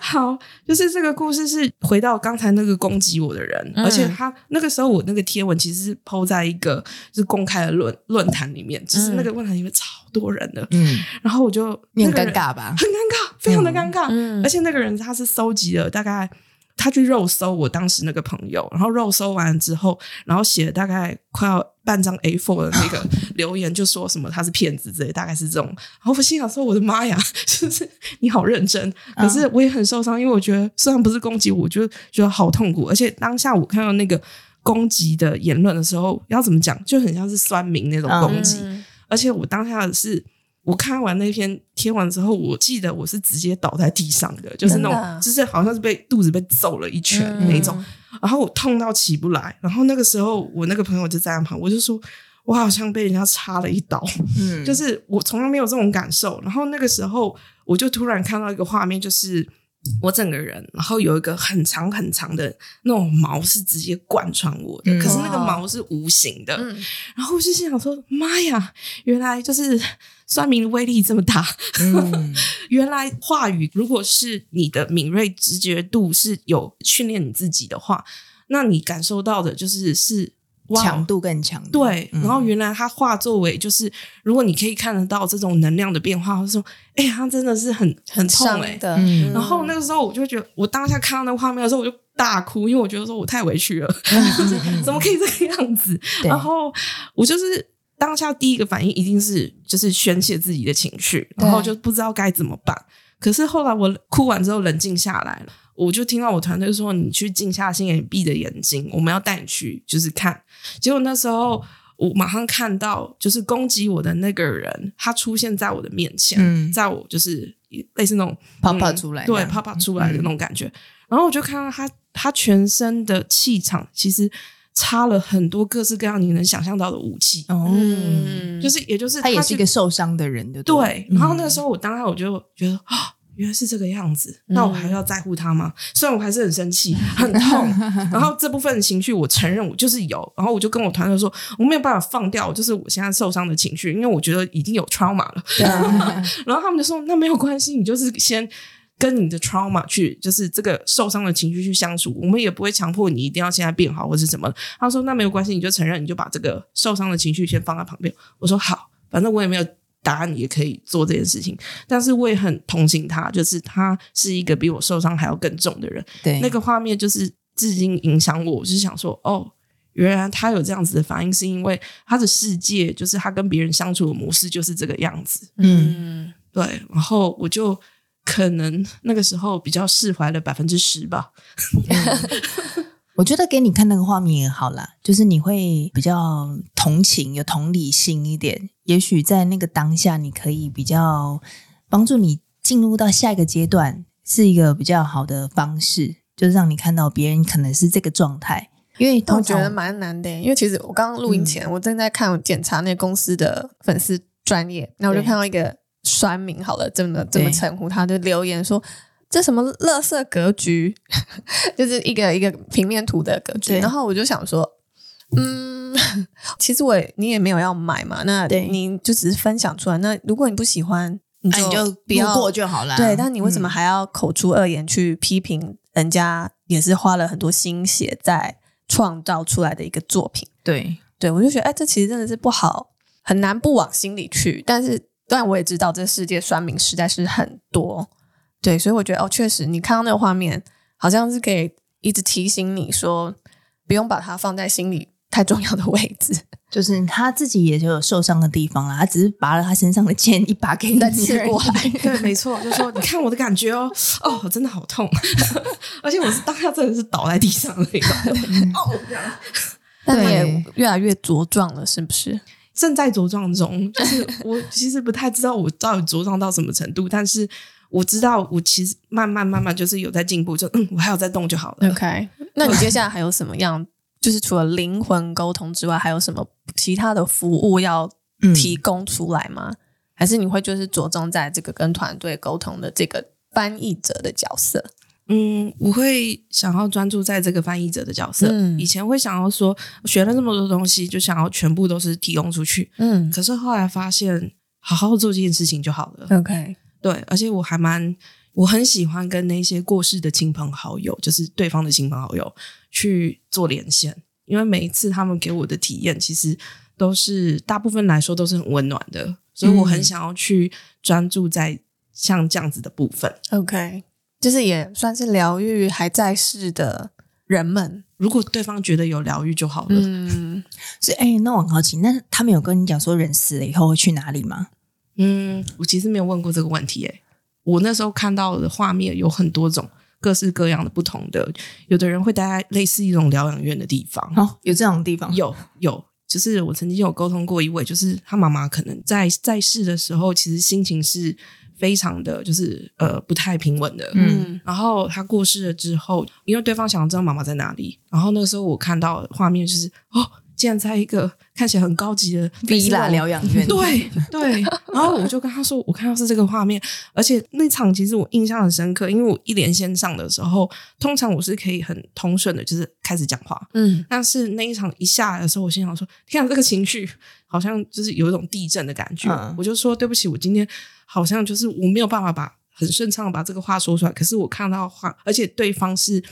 好，就是这个故事是回到刚才那个攻击我的人，嗯、而且他那个时候我那个贴文其实是 po 在一个就是公开的论论坛里面，只、就是那个论坛里面超多人的，嗯，然后我就很尴尬吧，很尴尬，非常的尴尬，嗯，而且那个人他是搜集了大概。他去肉搜我当时那个朋友，然后肉搜完之后，然后写了大概快要半张 A4 的那个 留言，就说什么他是骗子之类，大概是这种。然后我心想说：“我的妈呀，就是你好认真。”可是我也很受伤，因为我觉得虽然不是攻击我，我就觉得好痛苦。而且当下我看到那个攻击的言论的时候，要怎么讲，就很像是酸民那种攻击。嗯、而且我当下是。我看完那篇贴完之后，我记得我是直接倒在地上的，就是那种，就是好像是被肚子被揍了一拳那种，嗯、然后我痛到起不来。然后那个时候，我那个朋友就在旁，我就说，我好像被人家插了一刀，嗯，就是我从来没有这种感受。然后那个时候，我就突然看到一个画面，就是。我整个人，然后有一个很长很长的那种毛是直接贯穿我的，嗯、可是那个毛是无形的。嗯、然后我就心想说：“妈呀，原来就是酸民的威力这么大！嗯、原来话语如果是你的敏锐直觉度是有训练你自己的话，那你感受到的就是是。”强度更强，对。然后原来他化作为就是，如果你可以看得到这种能量的变化，或者说，哎，他真的是很很痛哎的。嗯、然后那个时候我就觉得，我当下看到那个画面的时候，我就大哭，因为我觉得说我太委屈了，怎么可以这个样子？然后我就是当下第一个反应一定是就是宣泄自己的情绪，然后就不知道该怎么办。可是后来我哭完之后冷静下来了。我就听到我团队说：“你去静下心眼，闭着眼睛，我们要带你去，就是看。”结果那时候我马上看到，就是攻击我的那个人，他出现在我的面前，嗯、在我就是类似那种啪啪出来，对，啪啪出来的那种感觉。嗯、然后我就看到他，他全身的气场其实插了很多各式各样你能想象到的武器。嗯，就是也就是他，他也是一个受伤的人的，对。对然后那个时候我当下我就觉得啊。原来是这个样子，那我还要在乎他吗？嗯、虽然我还是很生气、很痛，然后这部分情绪我承认我就是有，然后我就跟我团队说，我没有办法放掉，就是我现在受伤的情绪，因为我觉得已经有 trauma 了。然后他们就说，那没有关系，你就是先跟你的 trauma 去，就是这个受伤的情绪去相处，我们也不会强迫你一定要现在变好或是什么。他说，那没有关系，你就承认，你就把这个受伤的情绪先放在旁边。我说好，反正我也没有。答案你也可以做这件事情，但是我也很同情他，就是他是一个比我受伤还要更重的人。对，那个画面就是至今影响我，我就是想说，哦，原来他有这样子的反应，是因为他的世界就是他跟别人相处的模式就是这个样子。嗯，对。然后我就可能那个时候比较释怀了百分之十吧。嗯 我觉得给你看那个画面也好啦，就是你会比较同情、有同理心一点。也许在那个当下，你可以比较帮助你进入到下一个阶段，是一个比较好的方式，就是让你看到别人可能是这个状态。因为我觉得蛮难的，因为其实我刚刚录音前，嗯、我正在看检查那个公司的粉丝专业，那我就看到一个酸民，好了，这么这么称呼他，就留言说。这什么垃圾格局，就是一个一个平面图的格局。然后我就想说，嗯，其实我也你也没有要买嘛，那你就只是分享出来。那如果你不喜欢，你就不要过就好了。对，但你为什么还要口出恶言去批评人家？也是花了很多心血在创造出来的一个作品。对，对我就觉得，哎，这其实真的是不好，很难不往心里去。但是，当然我也知道，这世界酸民实在是很多。对，所以我觉得哦，确实，你看到那个画面，好像是可以一直提醒你说，不用把它放在心里太重要的位置。就是他自己也就有受伤的地方啦，他只是拔了他身上的剑，一把给你刺过来。对，没错，就说你看我的感觉哦，哦，真的好痛，而且我是当下真的是倒在地上那种。哦，这样。但也越来越茁壮了，是不是？正在茁壮中，就是我其实不太知道我到底茁壮到什么程度，但是。我知道，我其实慢慢慢慢就是有在进步，就嗯，我还有在动就好了。OK，那你接下来还有什么样？就是除了灵魂沟通之外，还有什么其他的服务要提供出来吗？嗯、还是你会就是着重在这个跟团队沟通的这个翻译者的角色？嗯，我会想要专注在这个翻译者的角色。嗯，以前会想要说学了这么多东西，就想要全部都是提供出去。嗯，可是后来发现，好好做这件事情就好了。OK。对，而且我还蛮，我很喜欢跟那些过世的亲朋好友，就是对方的亲朋好友去做连线，因为每一次他们给我的体验，其实都是大部分来说都是很温暖的，所以我很想要去专注在像这样子的部分。嗯、OK，就是也算是疗愈还在世的人们，如果对方觉得有疗愈就好了。嗯，是哎，那我很好奇，那他们有跟你讲说人死了以后会去哪里吗？嗯，我其实没有问过这个问题诶。我那时候看到的画面有很多种，各式各样的不同的。有的人会待在类似一种疗养院的地方，哦，有这样的地方？有有，就是我曾经有沟通过一位，就是他妈妈可能在在世的时候，其实心情是非常的，就是呃不太平稳的。嗯，然后他过世了之后，因为对方想要知道妈妈在哪里，然后那个时候我看到画面就是哦。竟然在一个看起来很高级的 Villa 疗养院，对对，然后我就跟他说，我看到是这个画面，而且那场其实我印象很深刻，因为我一连线上的时候，通常我是可以很通顺的，就是开始讲话，嗯，但是那一场一下来的时候，我心想说，天啊，这个情绪好像就是有一种地震的感觉，嗯，我就说对不起，我今天好像就是我没有办法把很顺畅的把这个话说出来，可是我看到话，而且对方是。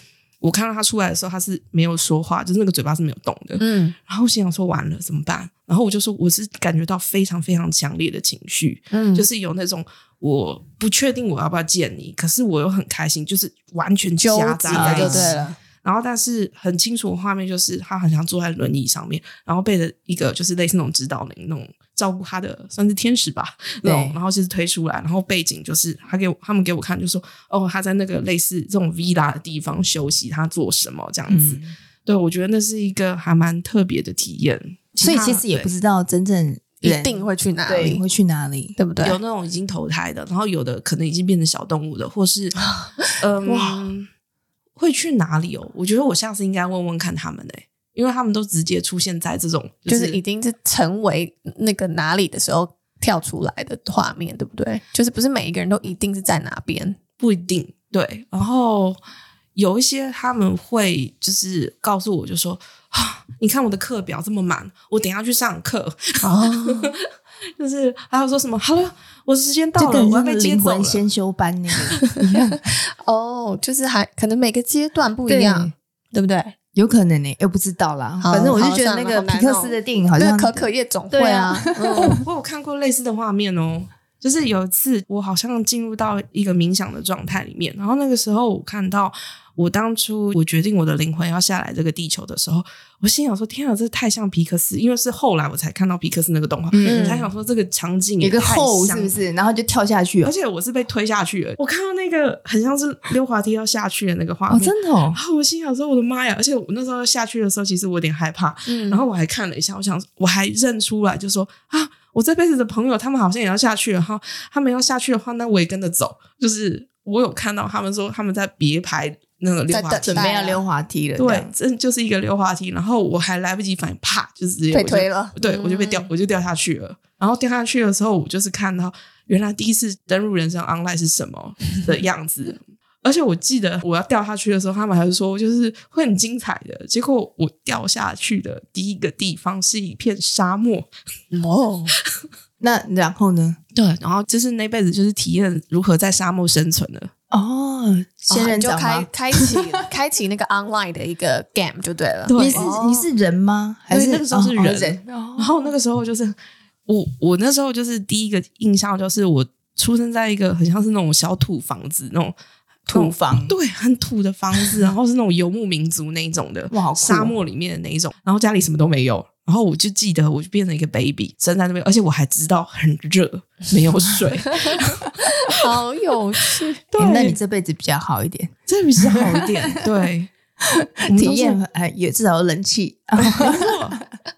我看到他出来的时候，他是没有说话，就是那个嘴巴是没有动的。嗯，然后我心想说完了怎么办？然后我就说我是感觉到非常非常强烈的情绪，嗯，就是有那种我不确定我要不要见你，可是我又很开心，就是完全夹杂就对了。然后，但是很清楚的画面就是他好像坐在轮椅上面，然后背着一个就是类似那种指导灵那种照顾他的算是天使吧，那种。然后就是推出来，然后背景就是他给我他们给我看，就说哦他在那个类似这种 villa 的地方休息，他做什么这样子。嗯、对，我觉得那是一个还蛮特别的体验。所以其实也不知道真正一定会去哪里，会去哪里，对不对？有那种已经投胎的，然后有的可能已经变成小动物的，或是嗯。哇会去哪里哦？我觉得我下次应该问问看他们诶，因为他们都直接出现在这种，就是、就是已经是成为那个哪里的时候跳出来的画面，对不对？就是不是每一个人都一定是在哪边，不一定对。然后有一些他们会就是告诉我就说啊，你看我的课表这么满，我等一下去上课。哦 就是还有说什么？好了，我时间到了，我要被接走了。灵魂先修班那个 哦，就是还可能每个阶段不一样，对，对不对？有可能呢、欸，又不知道啦。反正我就觉得那个皮克斯的电影好像《可可夜总会》啊，我有看过类似的画面哦。就是有一次我好像进入到一个冥想的状态里面，然后那个时候我看到。我当初我决定我的灵魂要下来这个地球的时候，我心想说：“天啊，这太像皮克斯！”因为是后来我才看到皮克斯那个动画，嗯，才想说这个场景也一个后是不是？然后就跳下去了，而且我是被推下去了。我看到那个很像是溜滑梯要下去的那个画面，哦，真的哦。然后我心想说：“我的妈呀！”而且我那时候下去的时候，其实我有点害怕。嗯，然后我还看了一下，我想我还认出来，就说：“啊，我这辈子的朋友，他们好像也要下去了。哈，他们要下去的话，那我也跟着走。”就是我有看到他们说他们在别排。那个溜滑梯，准备要溜滑梯了。对，这就是一个溜滑梯。然后我还来不及反应，啪，就直接被推了。对，我就被掉，我就掉下去了。然后掉下去的时候，我就是看到原来第一次登入人生 online 是什么的样子。而且我记得我要掉下去的时候，他们还是说就是会很精彩的。结果我掉下去的第一个地方是一片沙漠。哦，那然后呢？对，然后就是那辈子就是体验如何在沙漠生存的。哦，仙人掌开开启开启那个 online 的一个 game 就对了。对，你是你是人吗？还是那个时候是人？然后那个时候就是我，我那时候就是第一个印象就是我出生在一个很像是那种小土房子那种土房，对，很土的房子，然后是那种游牧民族那一种的，哇，沙漠里面的那一种，然后家里什么都没有。然后我就记得，我就变成一个 baby，站在那边，而且我还知道很热，没有水，好有趣。对，那你这辈子比较好一点，这辈子好一点，对，体验哎也至少有冷气，没错，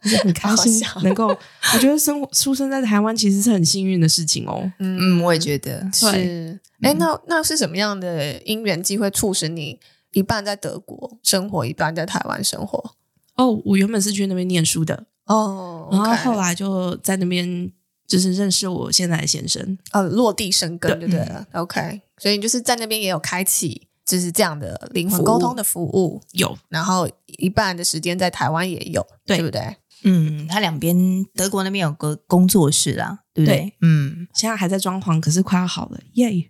就是很开心，能够，我觉得生活出生在台湾其实是很幸运的事情哦。嗯，我也觉得。是。哎，那那是什么样的因缘机会促使你一半在德国生活，一半在台湾生活？哦，我原本是去那边念书的。哦，然后后来就在那边就是认识我现在的先生，呃，落地生根，对。不对？OK，所以你就是在那边也有开启就是这样的灵魂沟通的服务，有，然后一半的时间在台湾也有，对不对？嗯，他两边德国那边有个工作室啦，对不对？嗯，现在还在装潢，可是快要好了，耶 耶！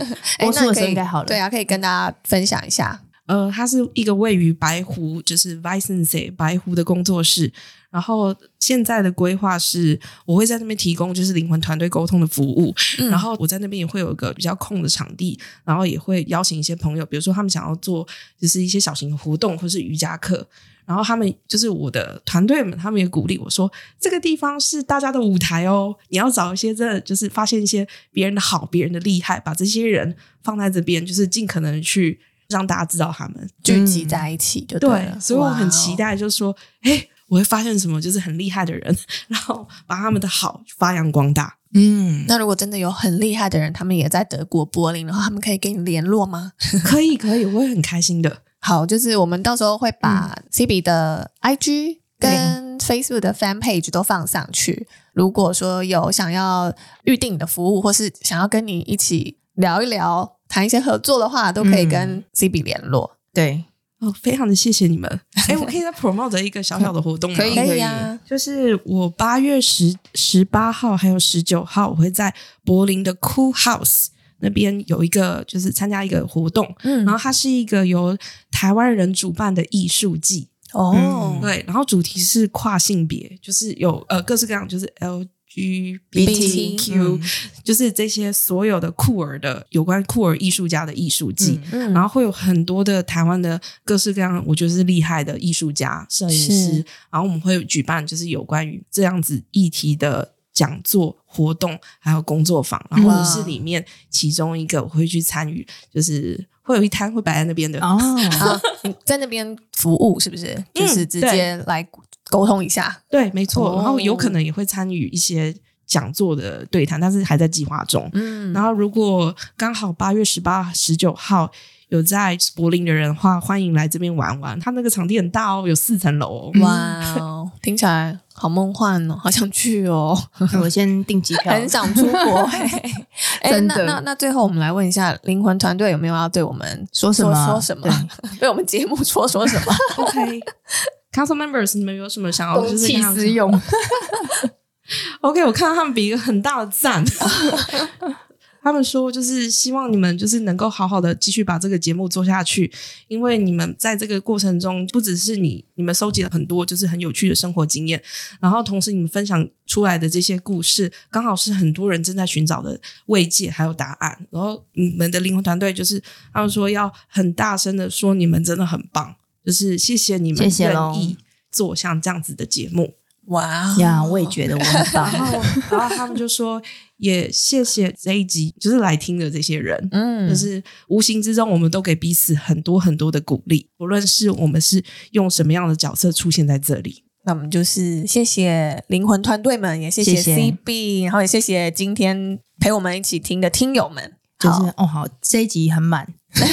播出的时候应该好了，对啊，可以跟大家分享一下。呃，它是一个位于白湖，就是 Weissensee 白湖的工作室。然后现在的规划是，我会在那边提供就是灵魂团队沟通的服务。嗯、然后我在那边也会有一个比较空的场地，然后也会邀请一些朋友，比如说他们想要做就是一些小型的活动或是瑜伽课。然后他们就是我的团队们，他们也鼓励我说，这个地方是大家的舞台哦，你要找一些真的就是发现一些别人的好，别人的厉害，把这些人放在这边，就是尽可能去。让大家知道他们聚集在一起就对了，对，所以我很期待，就是说，哎、哦，我会发现什么，就是很厉害的人，然后把他们的好发扬光大。嗯，那如果真的有很厉害的人，他们也在德国柏林的话，他们可以跟你联络吗？可以，可以，我会很开心的。好，就是我们到时候会把 CB 的 IG 跟 Facebook 的 Fan Page 都放上去。如果说有想要预定你的服务，或是想要跟你一起聊一聊。谈一些合作的话，都可以跟 CB 联络。嗯、对，哦，非常的谢谢你们。哎，我可以再 promote 一个小小的活动吗？可以，可以啊。就是我八月十十八号还有十九号，我会在柏林的 Cool House 那边有一个，就是参加一个活动。嗯，然后它是一个由台湾人主办的艺术季。哦、嗯，对，然后主题是跨性别，就是有呃各式各样，就是 L。LGBTQ，就是这些所有的酷儿的有关酷儿艺术家的艺术季，嗯嗯、然后会有很多的台湾的各式各样，我觉得是厉害的艺术家、摄影师，是。然后我们会举办就是有关于这样子议题的讲座活动，还有工作坊，然后我是里面其中一个，我会去参与，就是会有一摊会摆在那边的。哦，在那边服务是不是？嗯、就是直接来。沟通一下，对，没错，然后有可能也会参与一些讲座的对谈，但是还在计划中。嗯，然后如果刚好八月十八、十九号有在柏林的人的话，欢迎来这边玩玩。他那个场地很大哦，有四层楼哦。哇哦，听起来好梦幻哦，好想去哦！我先订机票，很想出国。真的，那那最后我们来问一下灵魂团队有没有要对我们说什么？说什么？对我们节目说说什么？OK。Council members，你们有什么想要就是公器私用？OK，我看到他们比一个很大的赞。他们说就是希望你们就是能够好好的继续把这个节目做下去，因为你们在这个过程中不只是你，你们收集了很多就是很有趣的生活经验，然后同时你们分享出来的这些故事，刚好是很多人正在寻找的慰藉还有答案。然后你们的灵魂团队就是他们说要很大声的说你们真的很棒，就是谢谢你们愿意做像这样子的节目。哇呀 yeah, 我也觉得我很棒。然后，然后他们就说，也谢谢这一集就是来听的这些人，嗯，就是无形之中我们都给彼此很多很多的鼓励，不论是我们是用什么样的角色出现在这里，那我们就是谢谢灵魂团队们，也谢谢 CB，谢谢然后也谢谢今天陪我们一起听的听友们。就是哦，好，这一集很满。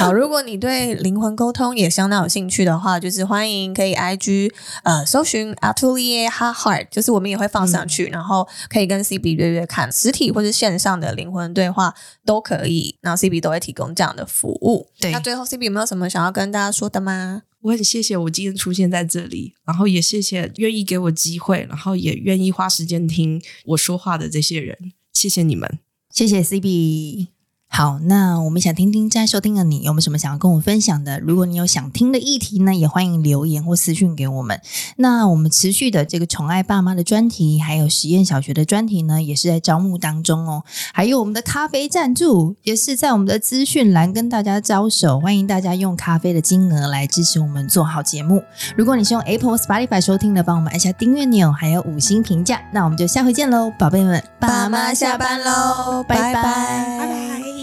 好，如果你对灵魂沟通也相当有兴趣的话，就是欢迎可以 IG 呃搜寻 Atelier Heart Heart，就是我们也会放上去，嗯、然后可以跟 CB 约约看实体或是线上的灵魂对话都可以，然后 CB 都会提供这样的服务。对，那最后 CB 有没有什么想要跟大家说的吗？我很谢谢我今天出现在这里，然后也谢谢愿意给我机会，然后也愿意花时间听我说话的这些人，谢谢你们，谢谢 CB。好，那我们想听听正在收听的你有没有什么想要跟我们分享的？如果你有想听的议题呢，也欢迎留言或私讯给我们。那我们持续的这个宠爱爸妈的专题，还有实验小学的专题呢，也是在招募当中哦。还有我们的咖啡赞助，也是在我们的资讯栏跟大家招手，欢迎大家用咖啡的金额来支持我们做好节目。如果你是用 Apple Spotify 收听的，帮我们按下订阅钮，还有五星评价。那我们就下回见喽，宝贝们，爸妈下班喽，拜拜，拜拜。